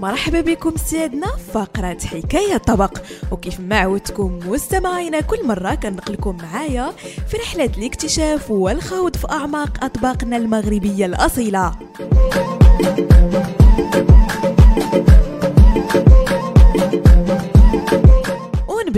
مرحبا بكم سيادنا فقرة حكاية طبق. وكيف ما عودتكم مستمعينا كل مرة كنقلكم معايا في رحلة الاكتشاف والخوض في أعماق أطباقنا المغربية الأصيلة.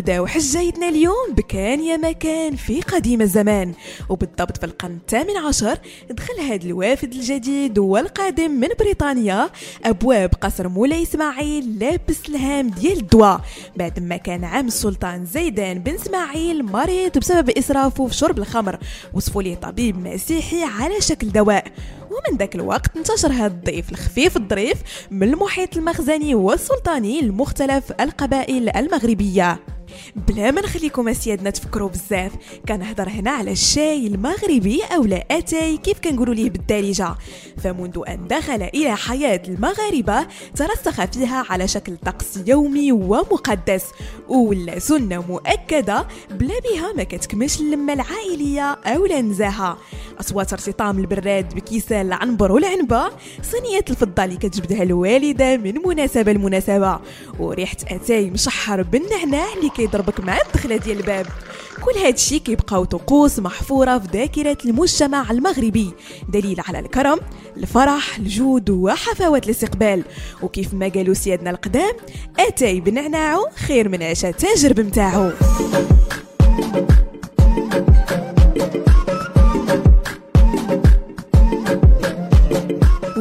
ونبداو حجايتنا اليوم بكان يا مكان في قديم الزمان. وبالضبط في القرن الثامن عشر دخل هذا الوافد الجديد والقادم من بريطانيا أبواب قصر مولاي إسماعيل لابس الهام ديال الدواء. بعد ما كان عم السلطان زيدان بن إسماعيل مريض بسبب إسرافه في شرب الخمر وصفوا ليه طبيب مسيحي على شكل دواء. ومن ذاك الوقت انتشر هذا الضيف الخفيف الظريف من المحيط المخزني والسلطاني لمختلف القبائل المغربية. بلا ما نخليكم اسيادنا تفكروا بزاف. كنهضر هنا على الشاي المغربي أو لا أتاي كيف كنقولوا ليه بالدارجة. فمنذ أن دخل إلى حياة المغاربة ترسخ فيها على شكل طقس يومي ومقدس. ولا سنة مؤكدة بلا بها ما كتكملش اللمة العائلية أو النزاهه أصوات ارتطام البراد بكيسان العنبر والعنبة. صينية الفضة اللي كتجبدها الوالدة من مناسبة لمناسبة. وريحة أتاي مشحر بالنعناع اللي كيضربك مع الدخلة ديال الباب. كل هادشي كيبقاو طقوس محفورة في ذاكرة المجتمع المغربي. دليل على الكرم الفرح الجود وحفاوة الاستقبال. وكيف ما قالوا سيادنا القدام أتاي بنعناعو خير من عشا تاجر بمتاعو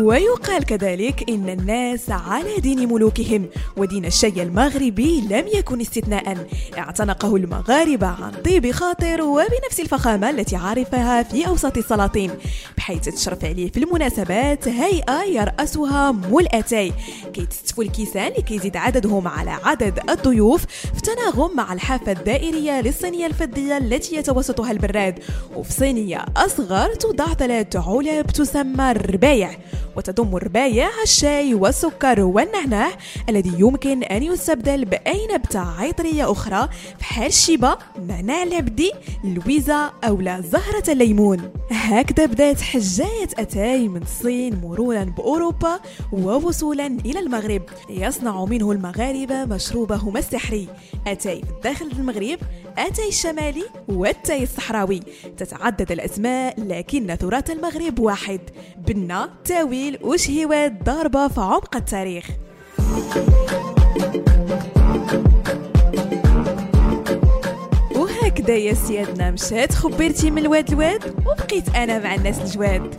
ويقال كذلك إن الناس على دين ملوكهم ودين الشاي المغربي لم يكن استثناء. اعتنقه المغاربة عن طيب خاطر وبنفس الفخامة التي عرفها في أوسط السلاطين بحيث تشرف عليه في المناسبات هيئة يرأسها مول أتاي كي تستفوا الكيسان لكي يزيد عددهم على عدد الضيوف في تناغم مع الحافة الدائرية للصينية الفضية التي يتوسطها البراد. وفي صينية أصغر توضع ثلاث علب تسمى الربايع. وتضم الربايع الشاي والسكر والنعناع الذي يمكن أن يستبدل بأي نبتة عطرية أخرى بحال الشيبة نعناع العبدي اللويزة أو زهرة الليمون. هكذا بدأت حكاية أتاي من الصين مرورا بأوروبا ووصولا إلى المغرب. يصنع منه المغاربة مشروبهم السحري. أتاي في داخل المغرب أتاي الشمالي وأتاي الصحراوي. تتعدد الأسماء لكن تراث المغرب واحد. بنا تاويل وشهوات ضاربة في عمق التاريخ. وهكذا يا سيادنا مشات خبرتي من الواد الواد وبقيت أنا مع الناس الجواد.